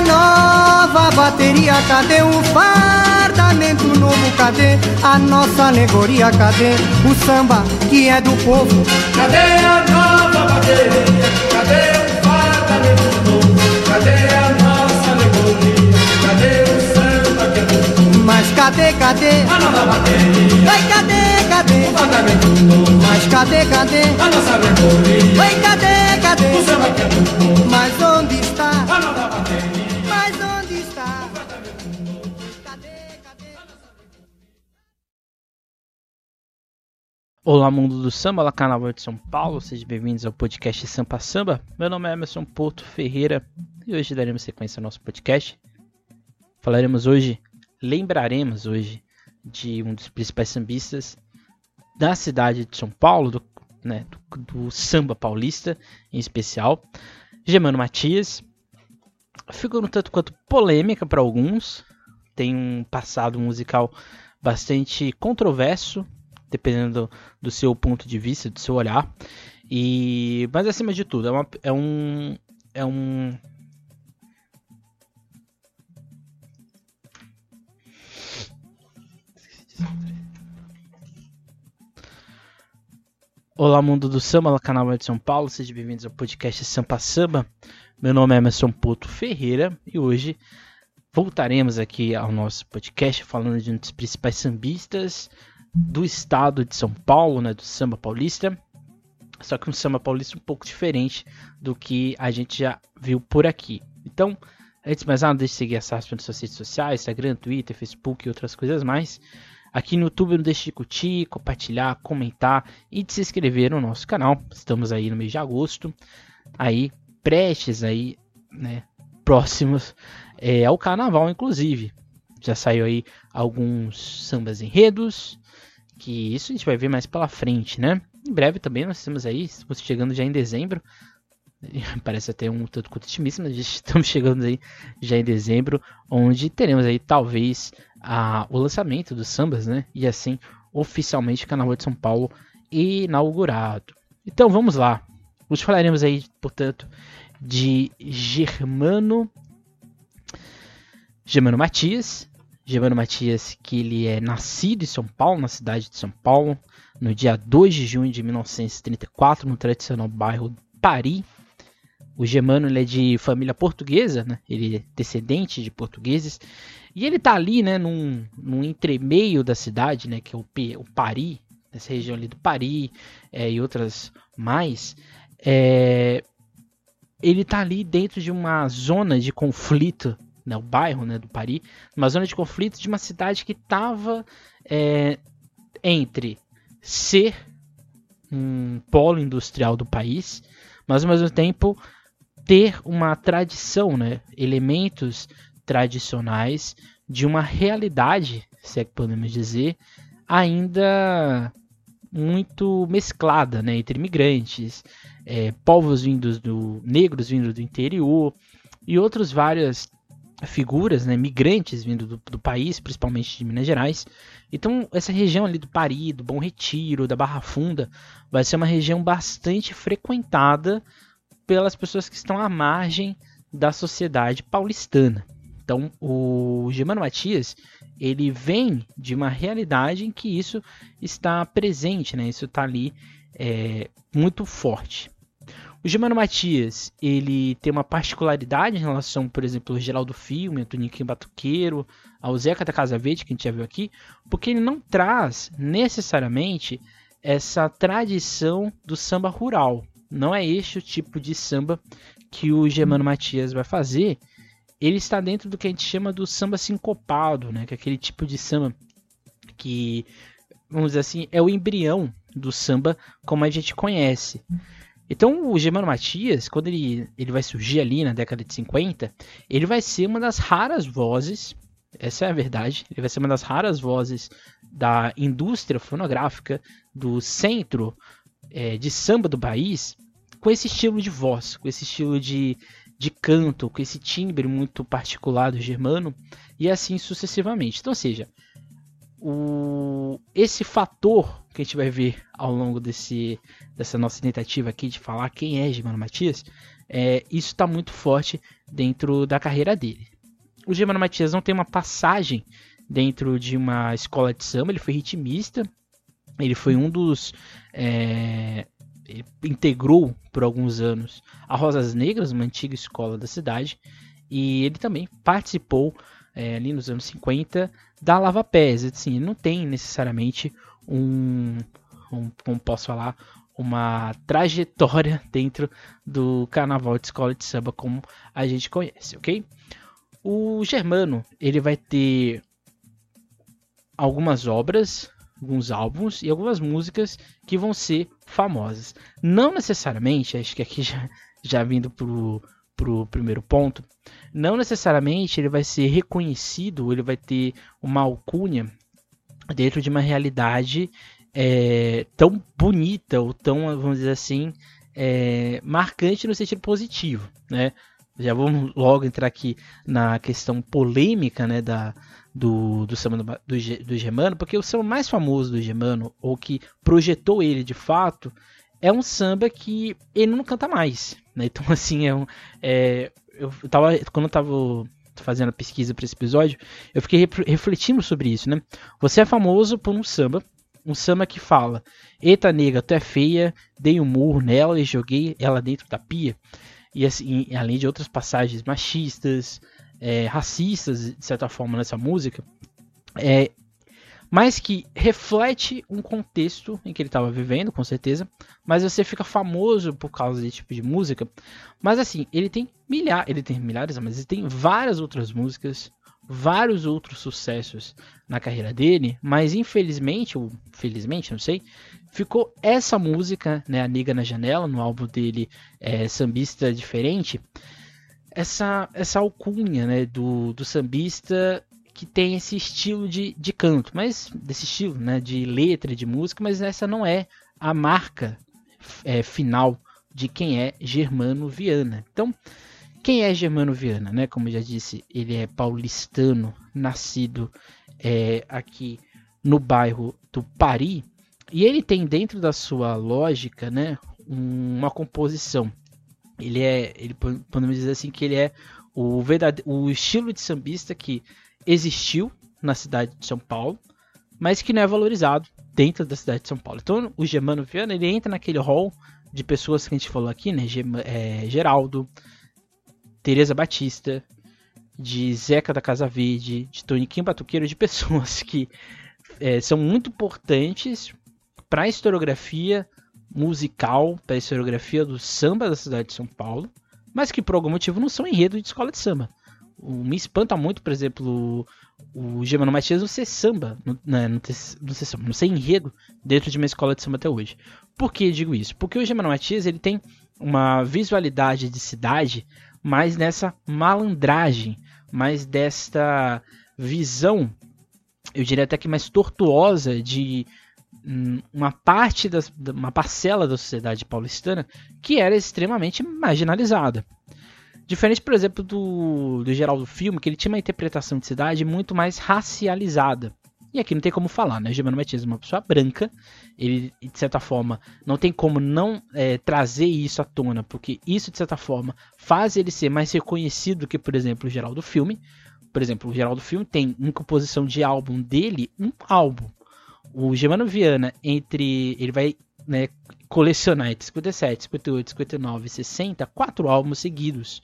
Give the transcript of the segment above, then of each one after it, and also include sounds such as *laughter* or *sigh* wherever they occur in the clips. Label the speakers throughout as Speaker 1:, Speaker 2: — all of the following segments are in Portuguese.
Speaker 1: nova bateria? Cadê o fardamento novo? Cadê a nossa alegoria? Cadê o samba que é do povo?
Speaker 2: Cadê a nova bateria? Cadê o fardamento novo? Cadê a nossa alegoria? Cadê o samba que é do povo?
Speaker 1: Mas cadê, cadê?
Speaker 2: A nova bateria,
Speaker 1: Vai, cadê, cadê?
Speaker 2: o fardamento novo.
Speaker 1: Mas cadê, cadê?
Speaker 2: A nossa alegoria,
Speaker 1: Vai, cadê, cadê?
Speaker 2: o samba que é do povo.
Speaker 1: Mas onde
Speaker 3: Olá, mundo do samba, lá Carnaval de São Paulo, sejam bem-vindos ao podcast Sampa Samba. Meu nome é Emerson Porto Ferreira e hoje daremos sequência ao nosso podcast. Falaremos hoje, lembraremos hoje de um dos principais sambistas da cidade de São Paulo, do, né, do, do samba paulista em especial, Germano Matias. Ficou um tanto quanto polêmica para alguns, tem um passado musical bastante controverso, dependendo do, do seu ponto de vista, do seu olhar. E mas acima de tudo, é, uma, é um é um Olá, mundo do samba, canal de São Paulo, sejam bem-vindos ao podcast Sampa Samba. Meu nome é Emerson Poto Ferreira e hoje voltaremos aqui ao nosso podcast falando de um dos principais sambistas do estado de São Paulo, né, do samba paulista. Só que um samba paulista um pouco diferente do que a gente já viu por aqui. Então, antes de mais nada, deixe de seguir a SASP nas suas redes sociais, Instagram, Twitter, Facebook e outras coisas mais. Aqui no YouTube não deixe de curtir, compartilhar, comentar e de se inscrever no nosso canal. Estamos aí no mês de agosto, aí prestes aí, né, próximos é, ao carnaval inclusive. Já saiu aí alguns sambas enredos, que isso a gente vai ver mais pela frente, né? Em breve também nós estamos aí, estamos chegando já em dezembro. *laughs* Parece até um tanto quanto otimista, mas *laughs* estamos chegando aí já em dezembro, onde teremos aí talvez a, o lançamento dos sambas, né? E assim, oficialmente o Carnaval de São Paulo inaugurado. Então vamos lá. Hoje falaremos aí, portanto, de Germano Germano Matias. Germano Matias, que ele é nascido em São Paulo, na cidade de São Paulo, no dia 2 de junho de 1934, no tradicional bairro Pari. O Germano ele é de família portuguesa, né? ele é descendente de portugueses. E ele tá ali, né, num, num entremeio da cidade, né, que é o, P, o Pari, essa região ali do Pari é, e outras mais. É, ele tá ali dentro de uma zona de conflito, né, o bairro né, do Pari, uma zona de conflito de uma cidade que estava é, entre ser um polo industrial do país, mas ao mesmo tempo ter uma tradição, né, elementos tradicionais de uma realidade, se é que podemos dizer, ainda muito mesclada né, entre imigrantes, é, povos vindos do negros vindo do interior e outras várias figuras, né, migrantes vindo do, do, país, principalmente de Minas Gerais. Então, essa região ali do Pari, do Bom Retiro, da Barra Funda, vai ser uma região bastante frequentada pelas pessoas que estão à margem da sociedade paulistana. Então, o Germano Matias, ele vem de uma realidade em que isso está presente, né? Isso está ali é, muito forte. O Germano Matias, ele tem uma particularidade em relação, por exemplo, ao Geraldo Filme, ao Toniquinho Batuqueiro, ao Zeca da Casa Verde, que a gente já viu aqui, porque ele não traz necessariamente essa tradição do samba rural. Não é este o tipo de samba que o Germano Matias vai fazer. Ele está dentro do que a gente chama do samba sincopado, né? Que é aquele tipo de samba que, vamos dizer assim, é o embrião do samba como a gente conhece. Então o Germano Matias, quando ele, ele vai surgir ali na década de 50, ele vai ser uma das raras vozes, essa é a verdade, ele vai ser uma das raras vozes da indústria fonográfica do centro é, de samba do país com esse estilo de voz, com esse estilo de, de canto, com esse timbre muito particular do germano, e assim sucessivamente. Então, ou seja, o, esse fator que a gente vai ver ao longo desse, dessa nossa tentativa aqui de falar quem é Germano Matias, é, isso está muito forte dentro da carreira dele. O Germano Matias não tem uma passagem dentro de uma escola de samba, ele foi ritmista, ele foi um dos. É, integrou por alguns anos a Rosas Negras, uma antiga escola da cidade, e ele também participou é, ali nos anos 50 da Lava Pés. Assim, não tem necessariamente um, um, como posso falar, uma trajetória *laughs* dentro do carnaval de escola de samba como a gente conhece, ok? O Germano ele vai ter algumas obras, alguns álbuns e algumas músicas que vão ser famosas. Não necessariamente, acho que aqui já, já vindo pro, pro primeiro ponto, não necessariamente ele vai ser reconhecido, ele vai ter uma alcunha dentro de uma realidade é, tão bonita ou tão, vamos dizer assim, é, marcante no sentido positivo, né? Já vamos logo entrar aqui na questão polêmica, né, da, do, do, do, do Germano, porque o samba mais famoso do Germano, ou que projetou ele de fato, é um samba que ele não canta mais, né? Então, *laughs* assim, é um, é, eu tava, quando eu tava fazendo a pesquisa para esse episódio, eu fiquei refletindo sobre isso, né? Você é famoso por um samba um samba que fala: Eita nega, tu é feia, dei um murro nela e joguei ela dentro da pia. E assim, além de outras passagens machistas, é, racistas, de certa forma, nessa música, é, mas que reflete um contexto em que ele estava vivendo, com certeza. Mas você fica famoso por causa desse tipo de música. Mas assim, ele tem milhares, ele tem milhares, mas ele tem várias outras músicas vários outros sucessos na carreira dele, mas infelizmente, ou felizmente, não sei, ficou essa música, né, A Niga na Janela, no álbum dele é, Sambista Diferente, essa, essa alcunha né, do, do sambista que tem esse estilo de, de canto, mas desse estilo né, de letra, de música, mas essa não é a marca é, final de quem é Germano Viana. Então, quem é Germano Viana, né? Como eu já disse, ele é paulistano, nascido é, aqui no bairro do Pari, e ele tem dentro da sua lógica, né, uma composição. Ele é, ele podemos dizer assim que ele é o verdade, o estilo de sambista que existiu na cidade de São Paulo, mas que não é valorizado dentro da cidade de São Paulo. Então, o Germano Viana ele entra naquele hall de pessoas que a gente falou aqui, né? É, Geraldo, Teresa Batista, de Zeca da Casa Verde, de Toniquinho Batuqueiro, de pessoas *laughs* que é, são muito importantes para a historiografia musical, para a historiografia do samba da cidade de São Paulo, mas que por algum motivo não são enredo de escola de samba. Me espanta muito, por exemplo, o, o Matias não ser samba, não, né, ser samba, não ser enredo dentro de uma escola de samba até hoje. Por que digo isso? Porque o Germano Matias ele tem uma visualidade de cidade mais nessa malandragem, mais desta visão, eu diria até que mais tortuosa de hum, uma parte da uma parcela da sociedade paulistana que era extremamente marginalizada. Diferente, por exemplo, do, do Geraldo Filme, que ele tinha uma interpretação de cidade muito mais racializada. E aqui não tem como falar, né? Germano Matias é uma pessoa branca, ele, de certa forma, não tem como não é, trazer isso à tona, porque isso, de certa forma, faz ele ser mais reconhecido que, por exemplo, o Geraldo Filme. Por exemplo, o Geraldo Filme tem em composição de álbum dele, um álbum. O Germano Viana, entre. Ele vai né, colecionar entre 57, 58, 59 e 60, quatro álbuns seguidos.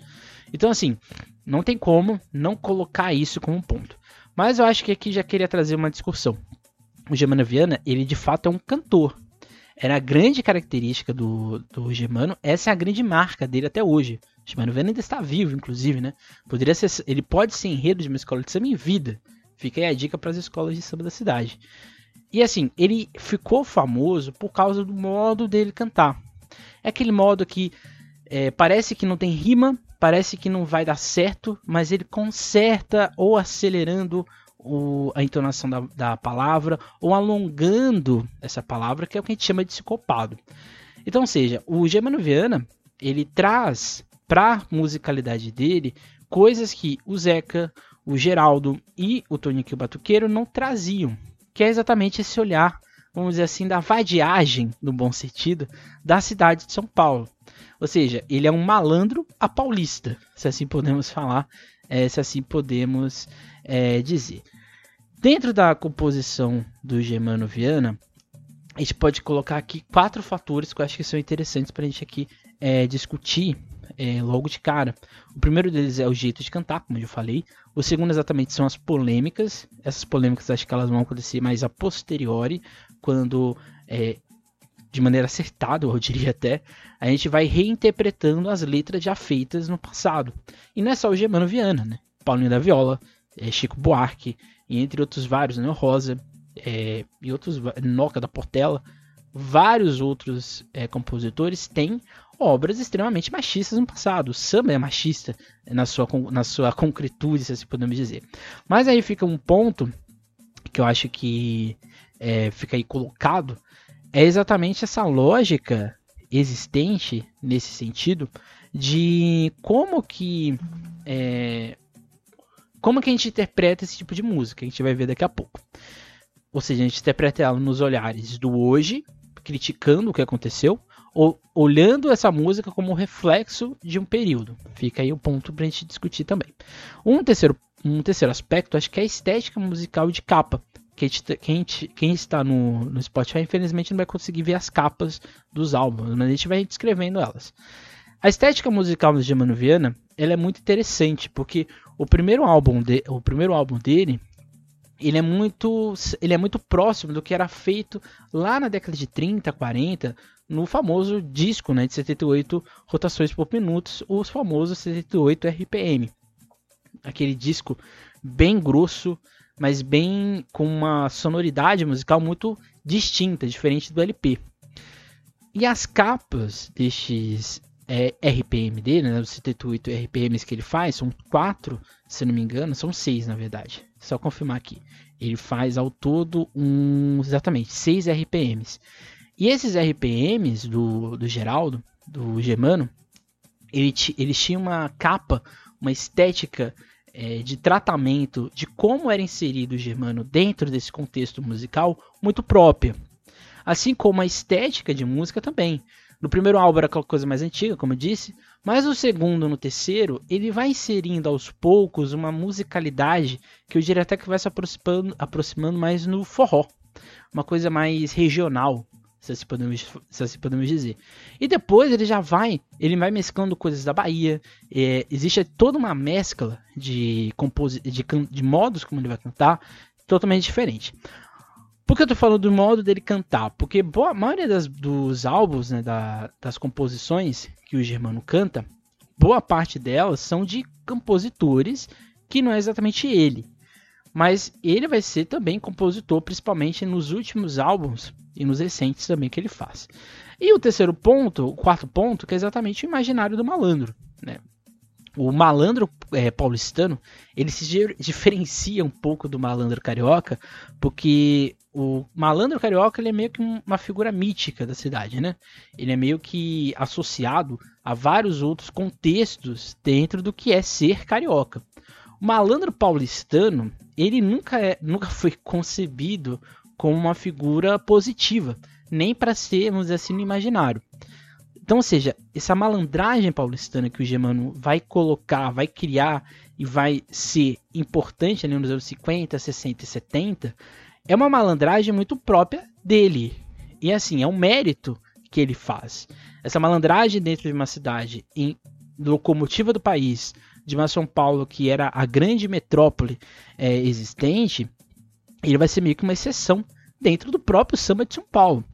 Speaker 3: Então, assim, não tem como não colocar isso como ponto. Mas eu acho que aqui já queria trazer uma discussão. O Germano Viana, ele de fato é um cantor. Era a grande característica do, do Germano, essa é a grande marca dele até hoje. O Germano Viana ainda está vivo, inclusive, né? Poderia ser, ele pode ser enredo de uma escola de samba em vida. Fica aí a dica para as escolas de samba da cidade. E assim, ele ficou famoso por causa do modo dele cantar. É aquele modo que é, parece que não tem rima, parece que não vai dar certo, mas ele conserta ou acelerando o, a entonação da, da, palavra ou alongando essa palavra, que é o que a gente chama de psicopado. Então, ou seja, o Germano Viana ele traz para musicalidade dele coisas que o Zeca, o Geraldo e o Toniquinho Batuqueiro não traziam. Que é exatamente esse olhar, vamos dizer assim, da vadiagem, no bom sentido, da cidade de São Paulo. Ou seja, ele é um malandro a paulista, se assim podemos falar, é, se assim podemos é, dizer. Dentro da composição do Germano Viana, a gente pode colocar aqui quatro fatores que eu acho que são interessantes para a gente aqui é, discutir é, logo de cara. O primeiro deles é o jeito de cantar, como eu falei. O segundo exatamente são as polêmicas. Essas polêmicas acho que elas vão acontecer mais a posteriori, quando é, de maneira acertada, eu diria até, a gente vai reinterpretando as letras já feitas no passado. E não é só o Germano Viana, né? Paulinho da Viola, é, Chico Buarque, e entre outros vários, né? Rosa, é, e outros, Noca da Portela, vários outros é, compositores têm obras extremamente machistas no passado. O samba é machista na sua, na sua concretude, se assim podemos dizer. Mas aí fica um ponto que eu acho que é, fica aí colocado, é exatamente essa lógica existente nesse sentido de como que é, como que a gente interpreta esse tipo de música, a gente vai ver daqui a pouco. Ou seja, a gente interpreta ela nos olhares do hoje, criticando o que aconteceu, olhando essa música como um reflexo de um período. Fica aí o ponto para a gente discutir também. Um terceiro, um terceiro aspecto, acho que é a estética musical de capa. Quem, quem, quem está no, no Spotify, infelizmente, não vai conseguir ver as capas dos álbuns, mas a gente vai descrevendo elas. A estética musical do Germano Viana ela é muito interessante, porque o primeiro álbum, de, o primeiro álbum dele ele é muito ele é muito próximo do que era feito lá na década de 30, 40, no famoso disco, né, de 78 rotações por minutos, os famosos 78 RPM. Aquele disco bem grosso, mas bem com uma sonoridade musical muito distinta, diferente do LP. E as capas destes é, RPM dele, né, os 78 RPMs que ele faz, são quatro, se não me engano, são seis na verdade. Só confirmar aqui. Ele faz ao todo um, exatamente, 6 RPMs. E esses RPMs do, do Geraldo, do Germano, ele, eles tinham uma capa, uma estética é, de tratamento de como era inserido o Germano dentro desse contexto musical muito própria. Assim como a estética de música também. No primeiro álbum era aquela coisa mais antiga, como eu disse, mas no segundo, no terceiro, ele vai inserindo aos poucos uma musicalidade que eu diria até que vai se aproximando, aproximando mais no forró. Uma coisa mais regional, se assim, podemos, se assim podemos dizer. E depois ele já vai, ele vai mesclando coisas da Bahia. É, existe toda uma mescla de, de, de modos como ele vai cantar, totalmente diferente. Por que eu tô falando do modo dele cantar? Porque boa, a maioria das, dos álbuns, né, da, das composições que o Germano canta, boa parte delas são de compositores que não é exatamente ele. Mas ele vai ser também compositor, principalmente nos últimos álbuns e nos recentes também que ele faz. E o terceiro ponto, o quarto ponto, que é exatamente o imaginário do malandro. Né? O malandro é, paulistano ele se diferencia um pouco do malandro carioca, porque o malandro carioca ele é meio que uma figura mítica da cidade, né? Ele é meio que associado a vários outros contextos dentro do que é ser carioca. O malandro paulistano, ele nunca, é, nunca foi concebido como uma figura positiva, nem para ser, vamos dizer assim, no imaginário. Então, ou seja, essa malandragem paulistana que o Germano vai colocar, vai criar e vai ser importante ali nos anos 50, 60 e 70, é uma malandragem muito própria dele. E assim, é um mérito que ele faz. Essa malandragem dentro de uma cidade em locomotiva do país, de uma São Paulo que era a grande metrópole é, existente, ele vai ser meio que uma exceção dentro do próprio samba de São Paulo,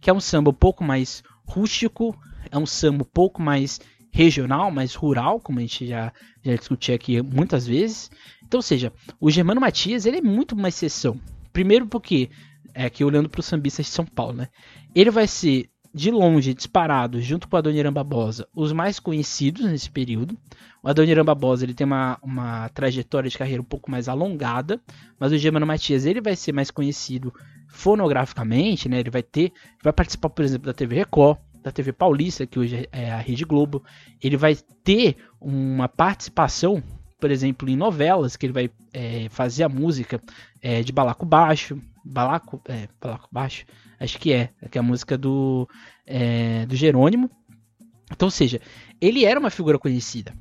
Speaker 3: que é um samba um pouco mais rústico, é um samba um pouco mais regional, mais rural, como a gente já, já discutiu aqui muitas vezes. Então, ou seja, o Germano Matias ele é muito uma exceção. Primeiro porque, é, aqui olhando para os sambistas de São Paulo, né? Ele vai ser, de longe, disparado, junto com o Adoniran Barbosa, os mais conhecidos nesse período. O Adoniran Barbosa ele tem uma, uma trajetória de carreira um pouco mais alongada, mas o Germano Matias ele vai ser mais conhecido fonograficamente, né? Ele vai ter, vai participar, por exemplo, da TV Record, da TV Paulista, que hoje é a Rede Globo. Ele vai ter uma participação por exemplo, em novelas, que ele vai é, fazer a música é, de balaco baixo, Balaco, é, Balaco Baixo, acho que é, que é a música do, é, do Jerônimo. Então, ou seja, ele era uma figura conhecida.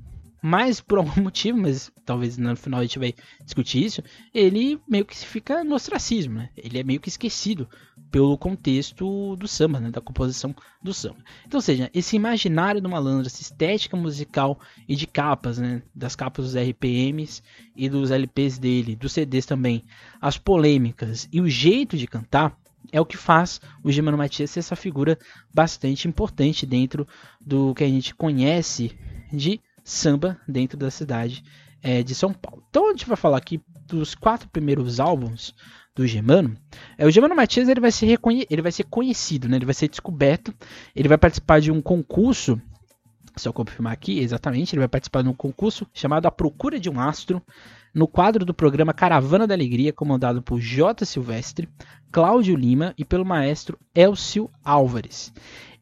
Speaker 3: Mas por algum *laughs* motivo, mas talvez no final a gente vai discutir isso, ele meio que fica no ostracismo, né? Ele é meio que esquecido pelo contexto do samba, né? da composição do samba. Então, ou seja, esse imaginário do malandro, essa estética musical e de capas, né? Das capas dos RPMs e dos LPs dele, dos CDs também, as polêmicas e o jeito de cantar, é o que faz o Germano Matias ser essa figura bastante importante dentro do que a gente conhece de samba dentro da cidade é, de São Paulo. Então a gente vai falar aqui dos quatro primeiros álbuns do Germano. É, o Germano Matias ele vai, ser reconhe ele vai ser conhecido, né? ele vai ser descoberto, ele vai participar de um concurso, só confirmar aqui exatamente, ele vai participar de um concurso chamado A Procura de um Astro, no quadro do programa Caravana da Alegria, comandado por J. Silvestre, Cláudio Lima e pelo maestro Elcio Álvares.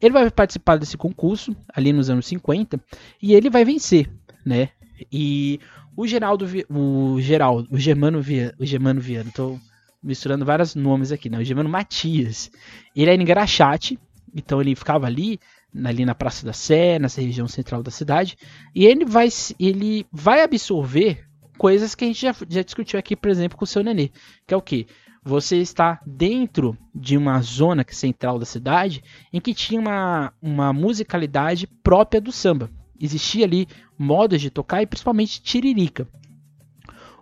Speaker 3: Ele vai participar desse concurso ali nos anos 50 e ele vai vencer, né? E o Geraldo, o Geraldo, o Germano Viana, o Germano tô misturando vários nomes aqui, né? O Germano Matias. Ele era em Graxate, então ele ficava ali ali na Praça da Sé, nessa região central da cidade, e ele vai ele vai absorver coisas que a gente já, já discutiu aqui, por exemplo, com o seu Nenê, que é o que você está dentro de uma zona é central da cidade em que tinha uma, uma musicalidade própria do samba. Existia ali modos de tocar e principalmente tiririca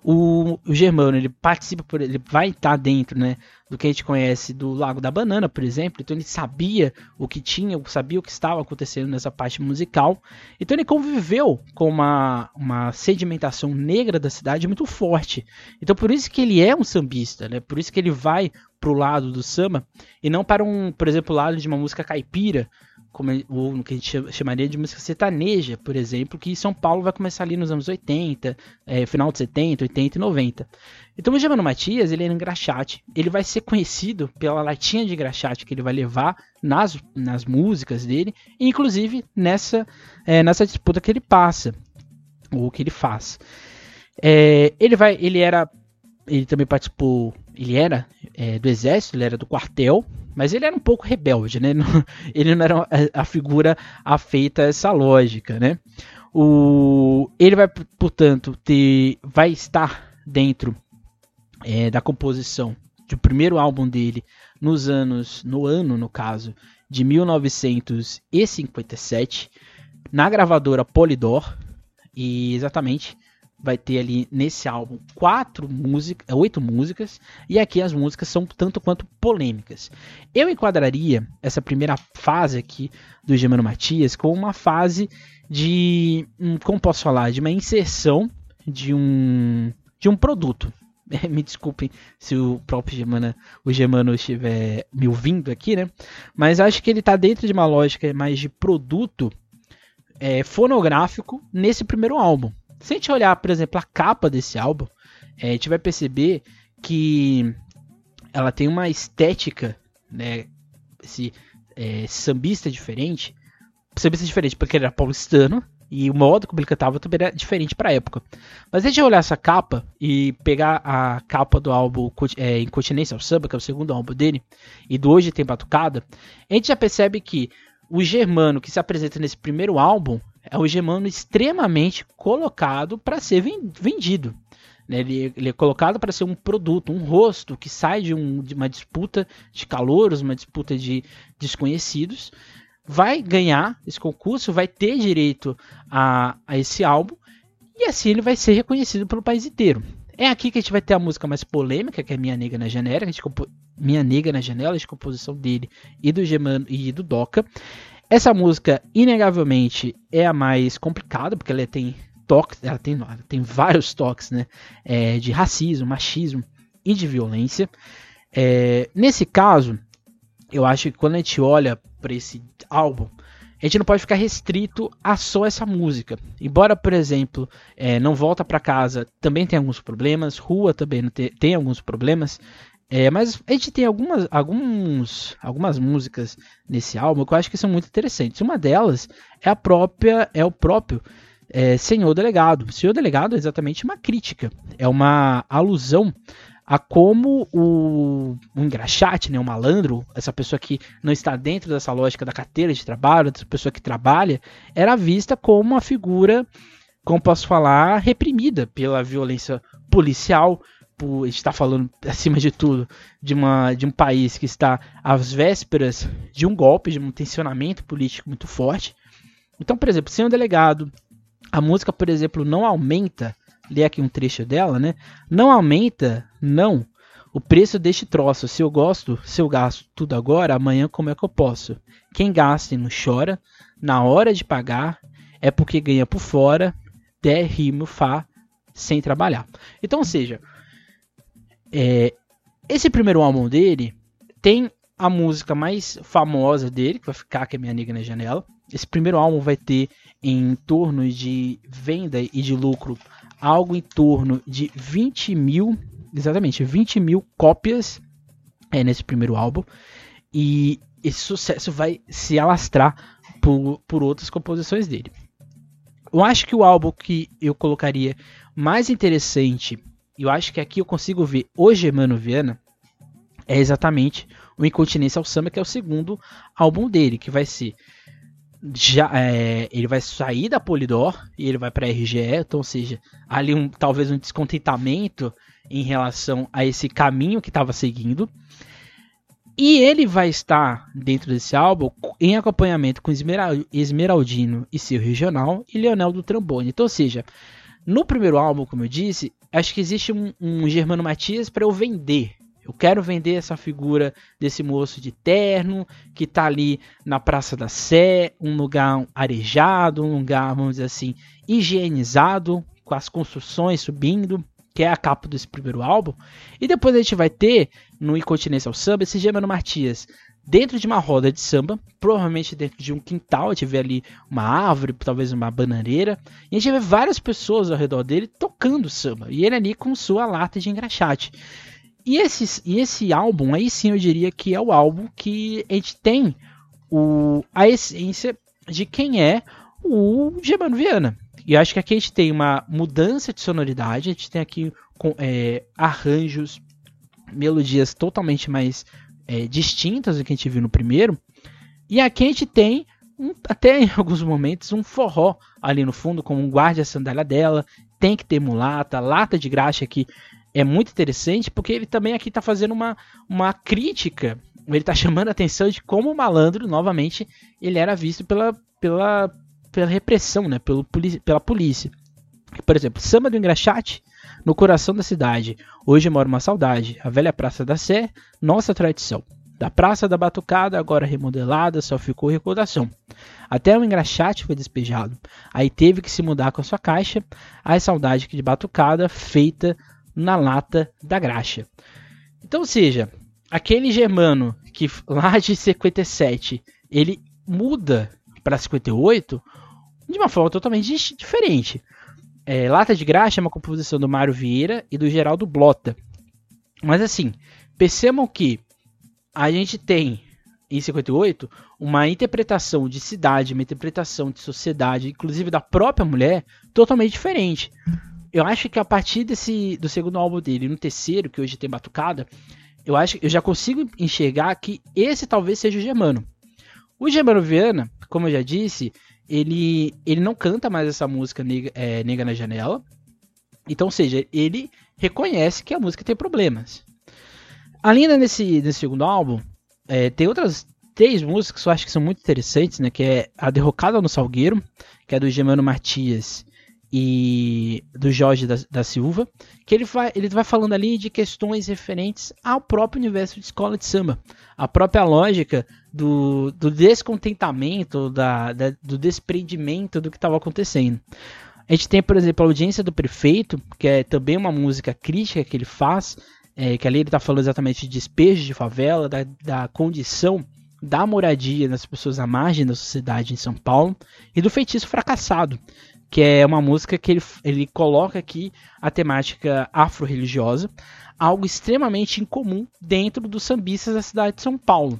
Speaker 3: o, o Germano ele participa, por, ele vai estar dentro, né, do que a gente conhece do Lago da Banana, por exemplo. Então ele sabia o que tinha, sabia o que estava acontecendo nessa parte musical. Então ele conviveu com uma, uma sedimentação negra da cidade muito forte. Então por isso que ele é um sambista, né? Por isso que ele vai pro lado do samba e não para um, por exemplo, lado de uma música caipira, como o que a gente chamaria de música sertaneja, por exemplo, que São Paulo vai começar ali nos anos 80, é, final de 70, 80 e 90. Então o Germano Matias, ele é engraxate, ele vai ser conhecido pela latinha de engraxate que ele vai levar nas, nas músicas dele, inclusive nessa, é, nessa disputa que ele passa, ou que ele faz. É, ele vai, ele era, ele também participou, ele era é, do exército, ele era do quartel, mas ele era um pouco rebelde, né? *laughs* Ele não era a figura afeita a essa lógica, né? O, ele vai, portanto, ter, vai estar dentro é, da composição do primeiro álbum dele nos anos, no ano, no caso, de 1957, na gravadora Polydor, e exatamente vai ter ali nesse álbum quatro músicas, é, oito músicas, e aqui as músicas são tanto quanto polêmicas. Eu enquadraria essa primeira fase aqui do Germano Matias como uma fase de, como posso falar, de uma inserção de um de um produto. *laughs* Me desculpem se o próprio Germano, o Germano estiver me ouvindo aqui, né? Mas acho que ele está dentro de uma lógica mais de produto é, fonográfico nesse primeiro álbum. Se a gente olhar, por exemplo, a capa desse álbum, é, a gente vai perceber que ela tem uma estética, né? Esse é, sambista diferente. Sambista diferente porque ele era paulistano. E o modo como ele cantava também era diferente para época. Mas a gente olhar essa capa e pegar a capa do álbum é, Incontinência ao Samba, que é o segundo álbum dele, e do Hoje Tem Batucada, a gente já percebe que o germano que se apresenta nesse primeiro álbum é o Germano extremamente colocado para ser vendido. Né? Ele, ele, é colocado para ser um produto, um rosto que sai de, um, de uma disputa de calouros, uma disputa de desconhecidos. Vai ganhar esse concurso, vai ter direito a, a esse álbum e assim ele vai ser reconhecido pelo país inteiro. É aqui que a gente vai ter a música mais polêmica, que é Minha Nega na Janela, Minha Nega na Janela, de composição dele e do Germano e do Doca. Essa música, inegavelmente, é a mais complicada, porque ela tem toques, ela tem, ela tem vários toques né, é, de racismo, machismo e de violência. É, nesse caso, eu acho que quando a gente olha para esse álbum, a gente não pode ficar restrito a só essa música. Embora, por exemplo, é, Não Volta para Casa também tem alguns problemas, Rua também tem, tem alguns problemas, é, mas a gente tem algumas, alguns, algumas músicas nesse álbum que eu acho que são muito interessantes. Uma delas é a própria, é o próprio é, Senhor Delegado. Senhor Delegado é exatamente uma crítica, é uma alusão a como o, o engraxate, né, o malandro, essa pessoa que não está dentro dessa lógica da carteira de trabalho, essa pessoa que trabalha, era vista como uma figura, como posso falar, reprimida pela violência policial. Por, gente está falando, acima de tudo, de, uma, de um país que está às vésperas de um golpe, de um tensionamento político muito forte. Então, por exemplo, sem um delegado, a música, por exemplo, não aumenta ler aqui um trecho dela, né? Não aumenta, não, o preço deste troço. Se eu gosto, se eu gasto tudo agora, amanhã como é que eu posso? Quem gasta e não chora, na hora de pagar, é porque ganha por fora, der rimo fá, sem trabalhar. Então, ou seja, é, esse primeiro álbum dele tem a música mais famosa dele, que vai ficar, que é Minha Nega na Janela. Esse primeiro álbum vai ter em torno de venda e de lucro algo em torno de 20 mil, exatamente, 20 mil cópias é, nesse primeiro álbum. E esse sucesso vai se alastrar por, por outras composições dele. Eu acho que o álbum que eu colocaria mais interessante, eu acho que aqui eu consigo ver o Germano Viana, é exatamente o Incontinência ao Samba, que é o segundo álbum dele, que vai ser já é, ele vai sair da Polydor e ele vai para RGE, então, ou seja, ali um, talvez um descontentamento em relação a esse caminho que estava seguindo. E ele vai estar dentro desse álbum em acompanhamento com Esmeraldino e seu regional e Leonel do Trambone. Então, ou seja, no primeiro álbum, como eu disse, acho que existe um, um Germano Matias para eu vender eu quero vender essa figura desse moço de terno que está ali na Praça da Sé, um lugar arejado, um lugar, vamos dizer assim, higienizado, com as construções subindo, que é a capa desse primeiro álbum. E depois a gente vai ter no Incontinência ao Samba esse Gemano Martias dentro de uma roda de samba, provavelmente dentro de um quintal, vê ali uma árvore, talvez uma bananeira, e a gente vê várias pessoas ao redor dele tocando samba, e ele ali com sua lata de engraxate. E esse, e esse álbum, aí sim eu diria que é o álbum que a gente tem o, a essência de quem é o Germano Viana. E acho que aqui a gente tem uma mudança de sonoridade, a gente tem aqui com, é, arranjos, melodias totalmente mais é, distintas do que a gente viu no primeiro. E aqui a gente tem um, até em *laughs* alguns momentos um forró ali no fundo, como um guarde a sandália dela, tem que ter mulata, lata de graxa que é muito interessante porque ele também aqui está fazendo uma, uma crítica, ele está *laughs* chamando a atenção de como o malandro, novamente, ele era visto pela, pela, pela repressão, né, pelo, pela polícia. Por exemplo, Samba do Engraxate, no coração da cidade, hoje mora uma saudade, a velha Praça da Sé, nossa tradição. Da Praça da Batucada, agora remodelada, só ficou recordação. Até o engraxate foi despejado. Aí teve que se mudar com a sua caixa. A saudade de batucada feita na lata da graxa. Então, ou seja, aquele germano que *laughs* lá de 57 ele muda para 58 de uma forma totalmente diferente. É, lata de graxa é uma composição do Mário Vieira e do Geraldo Blota. Mas assim, percebam que a gente tem em 58 uma interpretação de cidade, uma interpretação de sociedade, inclusive da própria mulher, totalmente diferente eu acho que a partir desse do segundo álbum dele, no terceiro, que hoje tem batucada, eu acho eu já consigo enxergar que esse talvez seja o Germano. O Germano Viana, como eu já disse, ele, ele não canta mais essa música Nega, é, Nega na Janela. Então, ou seja, ele reconhece que a música tem problemas. Ainda nesse, nesse segundo álbum, é, tem outras três músicas que eu acho que são muito interessantes, né? Que é a Derrocada no Salgueiro, que é do Germano Matias e do Jorge da, da, Silva, que ele vai, ele vai falando ali de questões referentes ao próprio universo de escola de samba, a própria lógica do, do descontentamento, da, da do desprendimento do que estava acontecendo. A gente tem, por exemplo, a audiência do prefeito, que é também uma música crítica que ele faz, é, que ali ele está falando exatamente de despejo de favela, da, da condição da moradia das pessoas à margem da sociedade em São Paulo, e do feitiço fracassado, que é uma música que ele, ele coloca aqui a temática afro-religiosa, algo extremamente incomum dentro dos sambistas da cidade de São Paulo.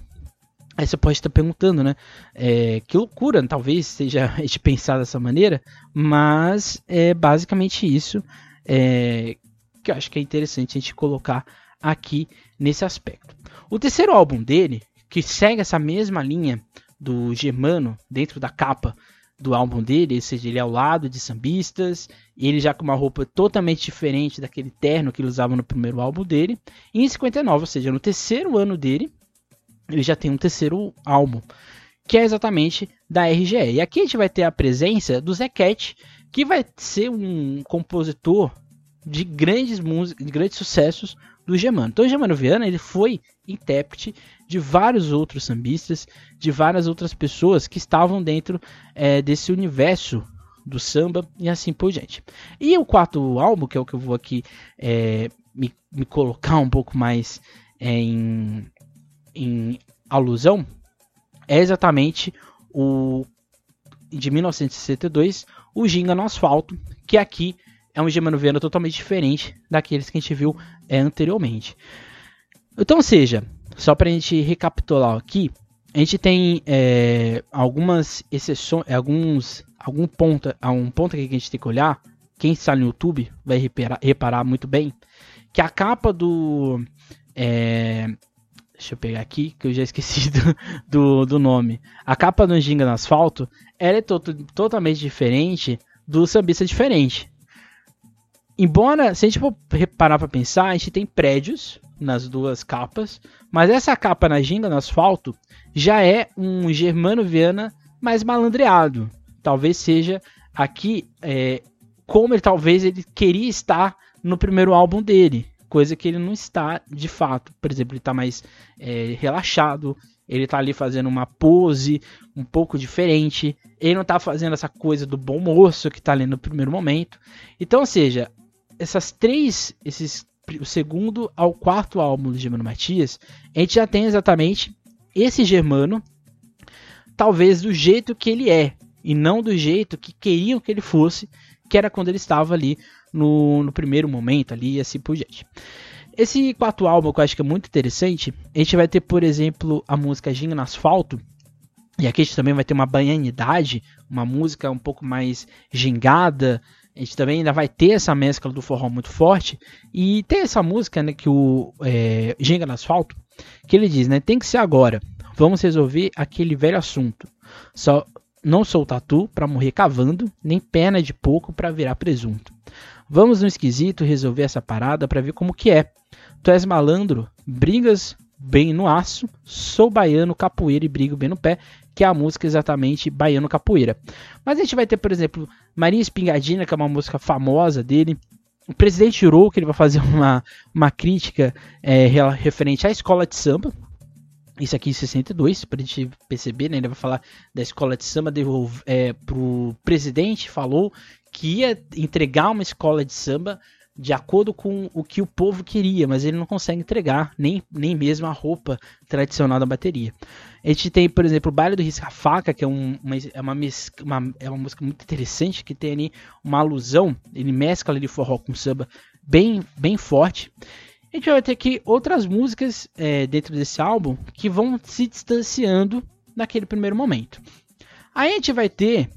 Speaker 3: Aí você pode estar perguntando, né? É, que loucura, talvez seja gente *laughs* pensar dessa maneira, mas é basicamente isso. É, que eu acho que é interessante a gente colocar aqui nesse aspecto. O terceiro álbum dele, que segue essa mesma linha do Germano dentro da capa do álbum dele, ou seja, ele é ao lado de sambistas, ele já com uma roupa totalmente diferente daquele terno que ele usava no primeiro álbum dele. E em 59, ou seja, no terceiro ano dele, ele já tem um terceiro álbum, que é exatamente da RGE. E aqui a gente vai ter a presença do Zequete, que vai ser um compositor de grandes músicas, de grandes sucessos do Germano. Então o Germano Viana ele foi intérprete de vários outros sambistas, de várias outras pessoas que estavam dentro é, desse universo do samba e assim por diante. E o quarto álbum, que é o que eu vou aqui é, me, me, colocar um pouco mais é, em, em alusão, é exatamente o de 1962, o Ginga no Asfalto, que aqui é um Germano totalmente diferente daqueles que a gente viu é, anteriormente. Então, ou seja, só para a gente recapitular aqui, a gente tem é, algumas exceções, alguns, algum ponto, um ponto que a gente tem que olhar. Quem está no YouTube vai reparar, reparar muito bem que a capa do é, Deixa eu pegar aqui, que eu já esqueci *laughs* do, do, do nome. A capa do Ginga no Asfalto ela é to totalmente diferente do Sambista Diferente. Embora, se a gente for reparar para pensar, a gente tem prédios nas duas capas, mas essa capa na Ginga no Asfalto já é um Germano Viana mais malandreado. Talvez seja aqui é, como ele talvez ele queria estar no primeiro álbum dele coisa que ele não está de fato. Por exemplo, ele está mais é, relaxado, ele está ali fazendo uma pose um pouco diferente, ele não está fazendo essa coisa do bom moço que está ali no primeiro momento. Então, ou seja, essas três, esses o segundo ao quarto álbum do Germano Matias, a gente já tem exatamente esse Germano, talvez do jeito que ele é, e não do jeito que queriam que ele fosse, que era quando ele estava ali no, no primeiro momento ali e assim por diante. Esse quarto álbum que eu acho que é muito interessante, a gente vai ter, por exemplo, a música Ginga no Asfalto, e aqui a gente também vai ter uma baianidade, uma música um pouco mais gingada, a gente também ainda vai ter essa mescla do forró muito forte, e tem essa música, né, que o é, Ginga no Asfalto, que ele diz, né, tem que ser agora, vamos resolver aquele velho assunto, só não sou tatu para morrer cavando, nem perna de pouco para virar presunto. Vamos no esquisito resolver essa parada para ver como que é. Tu és malandro, brigas bem no aço, sou baiano, capoeira e brigo bem no pé, que é a música exatamente baiano capoeira. Mas a gente vai ter, por exemplo, Maria Espingadina, que é uma música famosa dele, o presidente Uro, que ele vai fazer uma, uma crítica é, referente à escola de samba, isso aqui em 62, para a gente perceber, né? Ele vai falar da escola de samba, devolve, é, pro presidente falou que ia entregar uma escola de samba de acordo com o que o povo queria, mas ele não consegue entregar nem, nem mesmo a roupa tradicional da bateria. A gente tem, por exemplo, o Baile do Risca-Faca, que é, um, uma, é, uma, uma, é uma música muito interessante, que tem ali uma alusão, ele mescla ali forró com samba bem, bem forte. A gente vai ter aqui outras músicas é, dentro desse álbum que vão se distanciando naquele primeiro momento. Aí a gente vai ter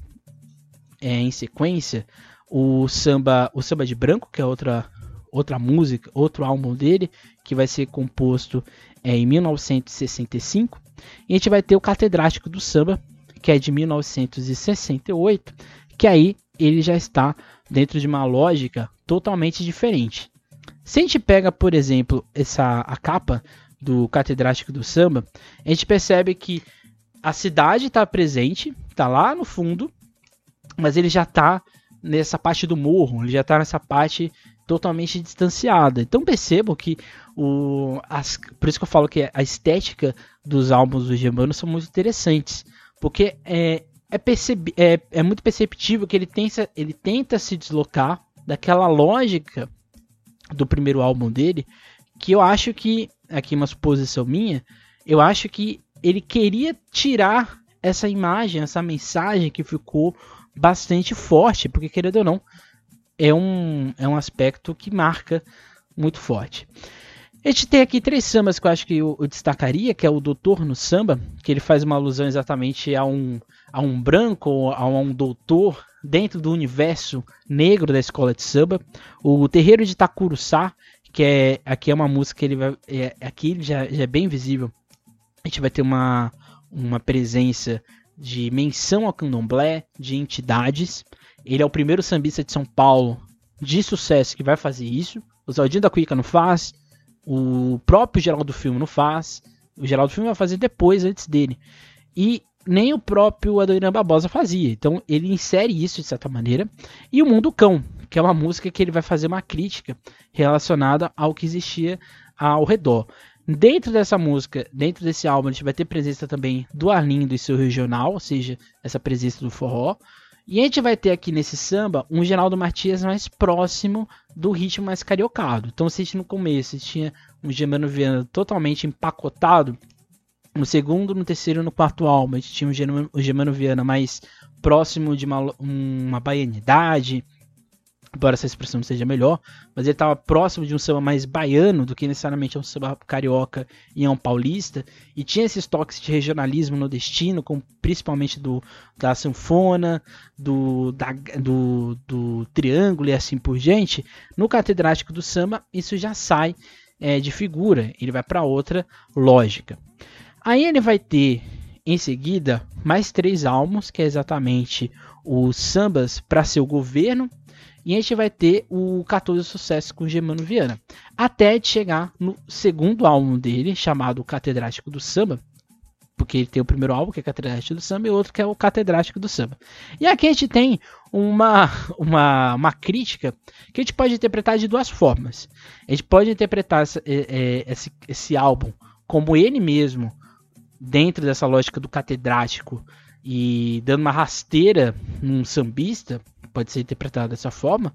Speaker 3: é, em sequência o samba, o samba de branco, que é outra outra música, outro álbum dele, que vai ser composto é, em 1965. E a gente vai ter o Catedrático do Samba, que é de 1968, que aí ele já está dentro de uma lógica totalmente diferente. Se a gente pega, por exemplo, essa a capa do Catedrático do Samba, a gente percebe que a cidade está presente, está lá no fundo, mas ele já está nessa parte do morro, ele já está nessa parte totalmente distanciada. Então percebo que o, as, por isso que eu falo que a estética dos álbuns do Germano são muito interessantes, porque é, é, perceb, é, é muito perceptível que ele tenta, ele tenta se deslocar daquela lógica do primeiro álbum dele, que eu acho que, aqui uma suposição minha, eu acho que ele queria tirar essa imagem, essa mensagem que ficou bastante forte, porque querendo ou não, é um, é um aspecto que marca muito forte. A gente tem aqui três sambas que eu acho que eu, eu, destacaria, que é o Doutor no Samba, que ele faz uma alusão exatamente a um, a um branco, a um doutor dentro do universo negro da escola de samba. O Terreiro de Tacuruçá, que é aqui é uma música que ele vai, é, aqui já, já é bem visível. A gente vai ter uma, uma presença de menção ao candomblé, de entidades. Ele é o primeiro sambista de São Paulo de sucesso que vai fazer isso. O Zaldinho da Cuica não faz, o próprio Geraldo Filme não faz. O Geraldo Filme vai fazer depois, antes dele. E nem o próprio Adoniran Barbosa fazia. Então ele insere isso de certa maneira. E o Mundo Cão, que é uma música que ele vai fazer uma crítica relacionada ao que existia ao redor. Dentro dessa música, dentro desse álbum, a gente vai ter presença também do Arlindo e seu regional, ou seja, essa presença do forró. E a gente vai ter aqui nesse samba um Geraldo Matias mais próximo do ritmo mais cariocado. Então, se a gente no começo tinha um Germano Viana totalmente empacotado, no segundo, no terceiro no quarto álbum a gente tinha um Germano, um Germano Viana mais próximo de uma, uma baianidade, embora essa expressão não seja melhor, mas ele estava próximo de um samba mais baiano do que necessariamente um samba carioca e um paulista, e tinha esses toques de regionalismo no destino, com, principalmente do, da sanfona, do, da, do, do triângulo e assim por diante, no catedrático do samba isso já sai é, de figura, ele vai para outra lógica. Aí ele vai ter em seguida mais três álbuns, que é exatamente os sambas para seu governo, e a gente vai ter o 14 Sucesso com Germano Viana. Até de chegar no segundo álbum dele, chamado Catedrático do Samba. Porque ele tem o primeiro álbum, que é Catedrático do Samba, e outro que é o Catedrático do Samba. E aqui a gente tem uma, *laughs* uma, uma crítica que a gente pode interpretar de duas formas. A gente pode interpretar essa, é, esse, esse álbum como ele mesmo, dentro dessa lógica do catedrático, e dando uma rasteira num sambista, pode ser interpretado dessa forma,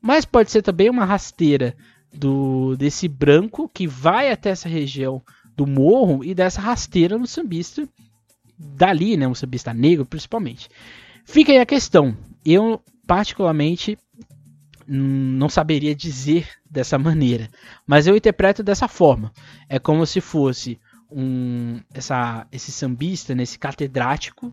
Speaker 3: mas pode ser também uma rasteira do desse branco que vai até essa região do morro e dessa rasteira no sambista dali, né, um sambista negro principalmente. Fica aí a questão. Eu particularmente não saberia dizer dessa maneira, mas eu interpreto dessa forma. É como se fosse um essa esse sambista, nesse né, catedrático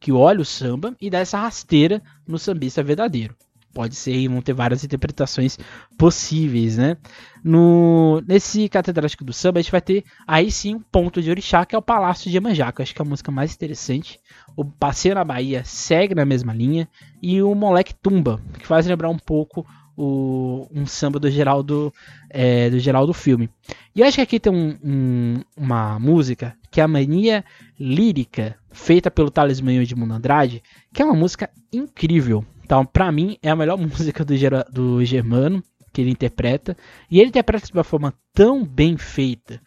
Speaker 3: que olha o samba e dá essa rasteira no sambista verdadeiro. Pode ser, e vão ter várias interpretações possíveis, né? No, nesse Catedrático do Samba, a gente vai ter aí sim um ponto de orixá, que é o Palácio de Iemanjá, que eu acho que é a música mais interessante. O Passeio na Bahia segue na mesma linha. E o Moleque Tumba, que faz lembrar um pouco o, um samba do Geraldo, é, do Geraldo Filme. E acho que aqui tem um, um, uma música que é a Mania Lírica, feita pelo Talismã de Mundo Andrade, que é uma música incrível. Então, para mim, é a melhor *laughs* música do, do Germano que ele interpreta. E ele interpreta de uma forma tão bem feita,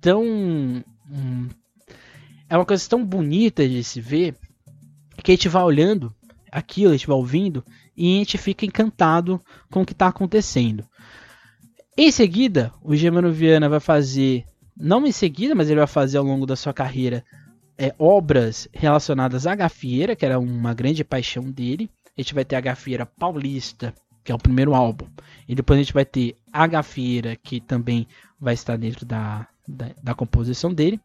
Speaker 3: tão. Hum, é uma coisa tão bonita de se ver, que a gente vai olhando aquilo, a gente vai ouvindo e a gente fica encantado com o que está acontecendo. Em seguida, o Germano Viana vai fazer, não em seguida, mas ele vai fazer ao longo da sua carreira, é, obras relacionadas à gafieira, que era uma grande paixão dele. A gente vai ter a gafieira paulista, que é o primeiro álbum. E depois a gente vai ter a gafieira, que também vai estar dentro da, da, da composição dele.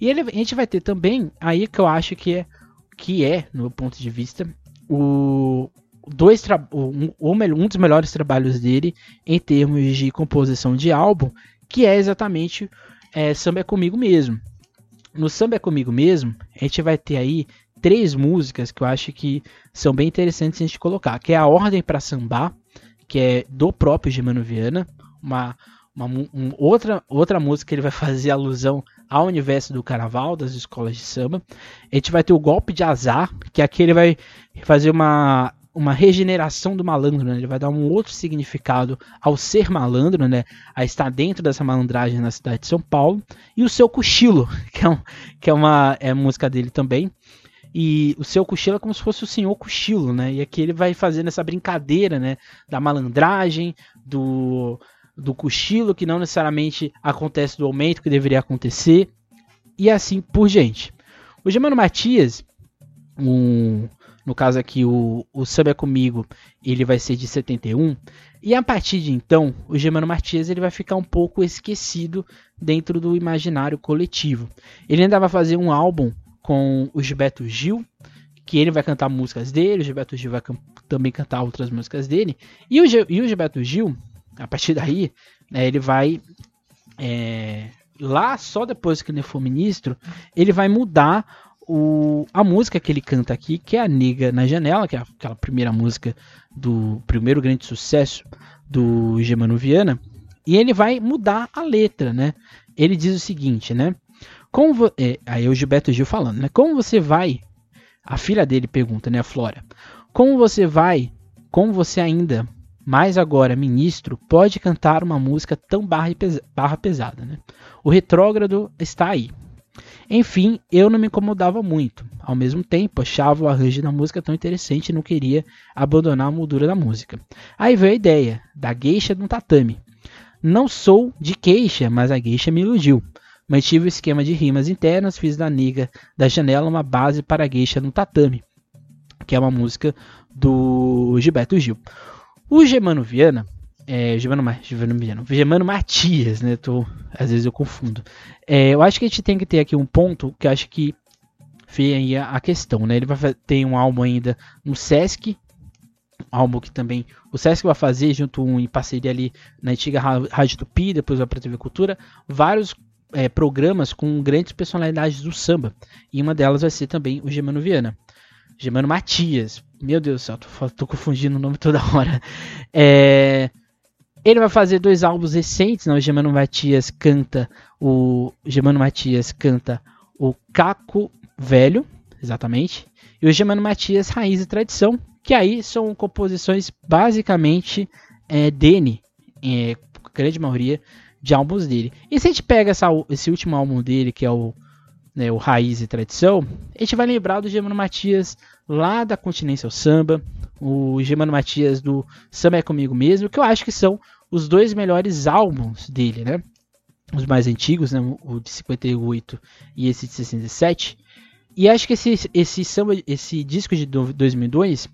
Speaker 3: E ele, a gente vai ter também, aí que eu acho que é, que é no meu ponto de vista, o, dois um, um dos melhores trabalhos dele em termos de composição de álbum, que é exatamente é, Samba é Comigo Mesmo. No Samba é Comigo Mesmo, a gente vai ter aí três músicas que eu acho que são bem interessantes a gente colocar, que é a Ordem para Sambar, que é do próprio Germano Viana, uma, uma um, outra, outra música que ele vai fazer alusão ao universo do carnaval, das escolas de samba. A gente vai ter o Golpe de Azar, que aqui ele vai fazer uma uma regeneração do malandro, né? Ele vai dar um outro significado ao ser malandro, né? A estar dentro dessa malandragem na cidade de São Paulo. E o seu cochilo, *laughs* que é, um, que é uma é música dele também. E o seu cochilo é como se fosse o senhor cochilo, né? E aqui ele vai fazendo essa brincadeira, né? Da malandragem, do, do cochilo, que não necessariamente acontece do momento que deveria acontecer. E assim por diante. O Germano Matias, um No caso aqui, o, o Samba é Comigo, ele vai ser de 71. E a partir de então, o Germano Martins ele vai ficar um pouco esquecido dentro do imaginário coletivo. Ele ainda vai fazer um álbum com o Gilberto Gil, que ele vai cantar músicas dele, o Gilberto Gil vai can também cantar outras músicas dele. E o, e o Gilberto Gil, a partir daí, né, ele vai. É, lá, só depois que ele for ministro, ele vai mudar o, a música que ele canta aqui, que é a Nega na Janela, que é aquela primeira música do primeiro grande sucesso do Germano Viana. E ele vai mudar a letra, né? Ele diz o seguinte, né? Como é, aí é o Gilberto Gil falando, né? Como você vai a filha dele pergunta, né, a Flora, como você vai, como você ainda, mais agora ministro, pode cantar uma música tão barra, pesa barra pesada, né? O retrógrado está aí. Enfim, eu não me incomodava muito. Ao mesmo tempo, achava o arranjo da música tão interessante e não queria abandonar a moldura da música. Aí veio a ideia da gueixa no tatame. Não sou de queixa, mas a gueixa me iludiu. Mantive o esquema de rimas internas, fiz da nega da janela uma base para a gueixa no tatame, que é uma música do Gilberto Gil. O Germano Viana, é, Germano, Germano, Viana, Germano Matias, né? Tô, às vezes eu confundo. É, eu acho que a gente tem que ter aqui um ponto que eu acho que vem a questão, né? Ele vai ter um álbum ainda no Sesc, álbum que também o Sesc vai fazer junto um, em parceria ali na antiga Rádio Tupi, depois vai para TV Cultura, vários é, programas com grandes personalidades do samba. E uma delas vai ser também o Germano Viana. Germano Matias. Meu Deus do céu, tô, tô confundindo o nome toda hora. É, ele vai fazer dois álbuns recentes, né? O Germano Matias canta o Germano Matias canta o Caco Velho, exatamente, e o Germano Matias Raiz e Tradição, que aí são composições basicamente é, dele, é, grande maioria de álbuns dele. E se a gente pega essa, esse último álbum dele, que é o, né, o Raiz e Tradição, a gente vai lembrar do Germano Matias lá da Continência ao Samba, o Germano Matias do Samba é Comigo Mesmo, que eu acho que são os dois melhores álbuns dele, né? Os mais antigos, né? o de 58 e esse de 67. E acho que esse, esse, samba, esse disco de 2002,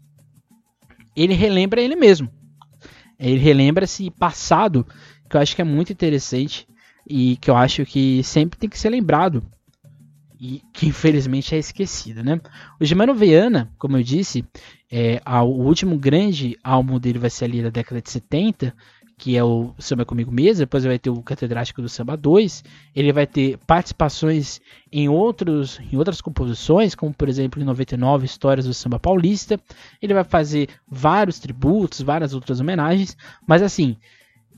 Speaker 3: ele relembra ele mesmo. Ele relembra esse passado que eu acho que é muito interessante e que eu acho que sempre tem que ser lembrado e que infelizmente é esquecido, né? O Germano Viana, como eu disse, é, o último grande álbum dele vai ser ali da década de 70, que é o Samba Comigo Mesmo, depois vai ter o Catedrático do Samba 2, ele vai ter participações em, outros, em outras composições, como por exemplo em 99, Histórias do Samba Paulista, ele vai fazer vários tributos, várias outras homenagens, mas assim,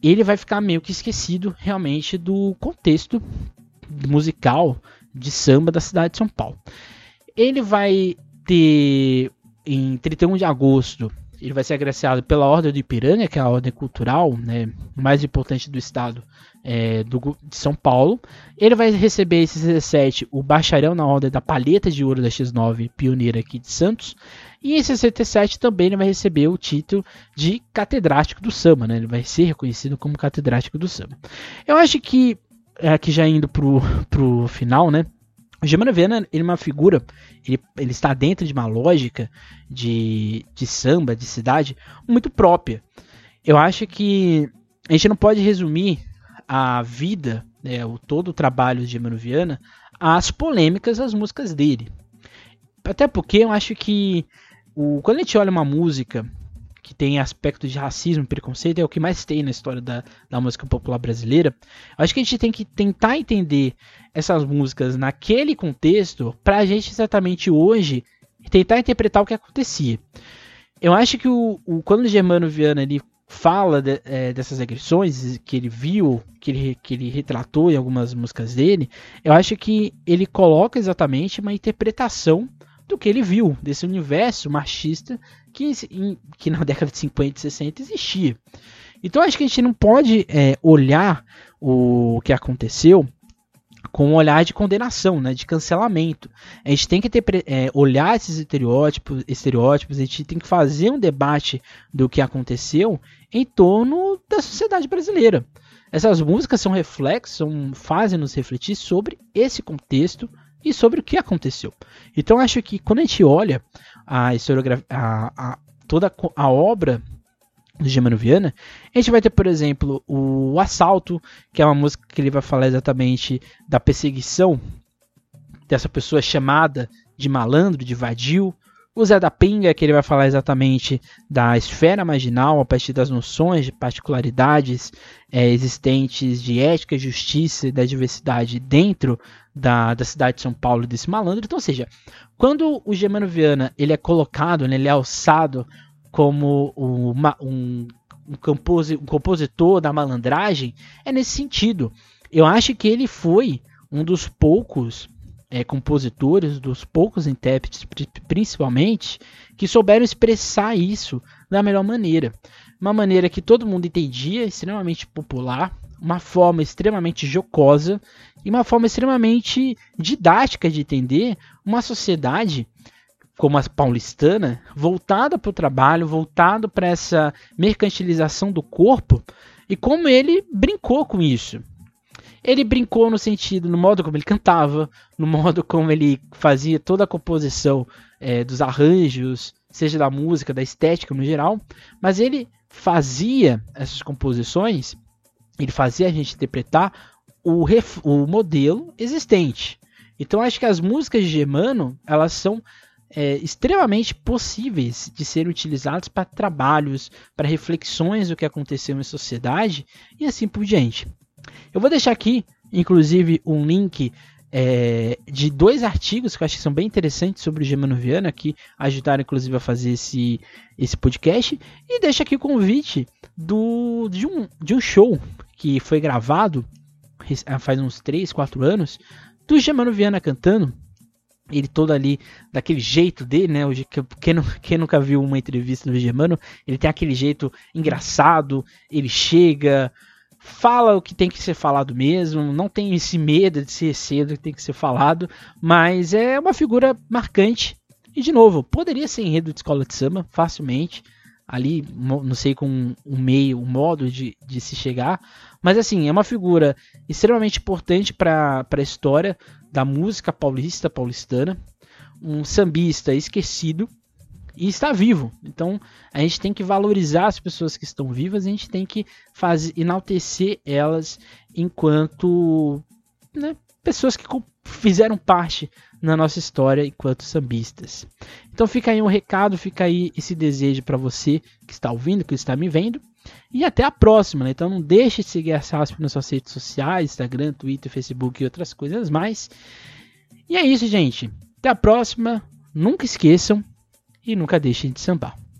Speaker 3: ele vai ficar meio que esquecido realmente do contexto musical de samba da cidade de São Paulo. Ele vai ter em 31 de agosto, ele vai ser agraciado pela Ordem do Ipiranga, que é a ordem cultural né, mais importante do estado é, do, de São Paulo. Ele vai receber esse 17 o bacharel na Ordem da Palheta de Ouro da X9, pioneira aqui de Santos. E em 67 também ele vai receber o título de catedrático do samba, né? Ele vai ser reconhecido como catedrático do samba. Eu acho que, aqui já indo pro, pro final, né? O Germano Viana, ele é uma figura, ele, ele está dentro de uma lógica de, de samba, de cidade, muito própria. Eu acho que a gente não pode resumir a vida, né, o, todo o trabalho de Germano Viana, às polêmicas das músicas dele. Até porque eu acho que o, quando a gente olha uma música que tem aspecto de racismo preconceito, é o que mais tem na história da, da música popular brasileira. Acho que a gente tem que tentar entender essas músicas naquele contexto para a gente exatamente hoje tentar interpretar o que acontecia. Eu acho que o, o quando o Germano Viana ele fala de, é, dessas agressões que ele viu, que ele, que ele retratou em algumas músicas dele, eu acho que ele coloca exatamente uma interpretação do que ele viu, desse universo machista que, em, que na década de 50 e 60 existia. Então acho que a gente não pode é, olhar o que aconteceu com um olhar de condenação, né, de cancelamento. A gente tem que ter, é, olhar esses estereótipos, estereótipos, a gente tem que fazer um debate do que aconteceu em torno da sociedade brasileira. Essas músicas são reflexos, fazem nos refletir sobre esse contexto e sobre o que aconteceu. Então acho que quando a gente olha a historiografia, a, a, toda a obra do Germano Viana, a gente vai ter, por exemplo, o Assalto, que é uma música que ele vai falar exatamente da perseguição dessa pessoa chamada de malandro, de vadio. O Zé da Pinga, que ele vai falar exatamente da esfera marginal, a partir das noções de particularidades é, existentes de ética, justiça e da diversidade dentro da, da cidade de São Paulo desse malandro. Então, ou seja, quando o Germano Viana ele é colocado, né, ele é alçado como uma, um, um, compos, um compositor da malandragem, é nesse sentido. Eu acho que ele foi um dos poucos é, compositores, dos poucos intérpretes, principalmente, que souberam expressar isso da melhor maneira. Uma maneira que todo mundo entendia, extremamente popular, uma forma extremamente jocosa e uma forma extremamente didática de entender uma sociedade como a paulistana, voltada para o trabalho, voltado para essa mercantilização do corpo, e como ele brincou com isso. Ele brincou no sentido, no modo como ele cantava, no modo como ele fazia toda a composição é, dos arranjos, seja da música, da estética no geral, mas ele fazia essas composições, ele fazia a gente interpretar o, o modelo existente. Então acho que as músicas de Germano, elas são é, extremamente possíveis de serem utilizados para trabalhos, para reflexões do que aconteceu em sociedade e assim por diante. Eu vou deixar aqui, inclusive, um link é, de dois artigos que eu acho que são bem interessantes sobre o Germano Viana, que ajudaram inclusive a fazer esse, esse podcast. E deixa aqui o convite do, de, um, de um show que foi gravado faz uns 3, 4 anos, do Germano Viana cantando ele todo ali, daquele jeito dele, né? Quem, quem nunca viu uma entrevista do Germano, ele tem aquele jeito engraçado, ele chega, fala o que tem que ser falado mesmo, não tem esse medo de ser cedo que tem que ser falado, mas é uma figura marcante. E de novo, poderia ser enredo de escola de samba facilmente, ali, não sei com um meio, um modo de, de se chegar, mas assim, é uma figura extremamente importante para a história da música paulista, paulistana, um sambista esquecido e está vivo. Então a gente tem que valorizar as pessoas que estão vivas, a gente tem que fazer enaltecer elas enquanto né, pessoas que fizeram parte na nossa história enquanto sambistas. Então fica aí um recado, fica aí esse desejo para você que está ouvindo, que está me vendo. E até a próxima, né? Então não deixe de seguir a SASP nas suas redes sociais, Instagram, Twitter, Facebook e outras coisas mais. E é isso, gente. Até a próxima. Nunca esqueçam e nunca deixem de sambar.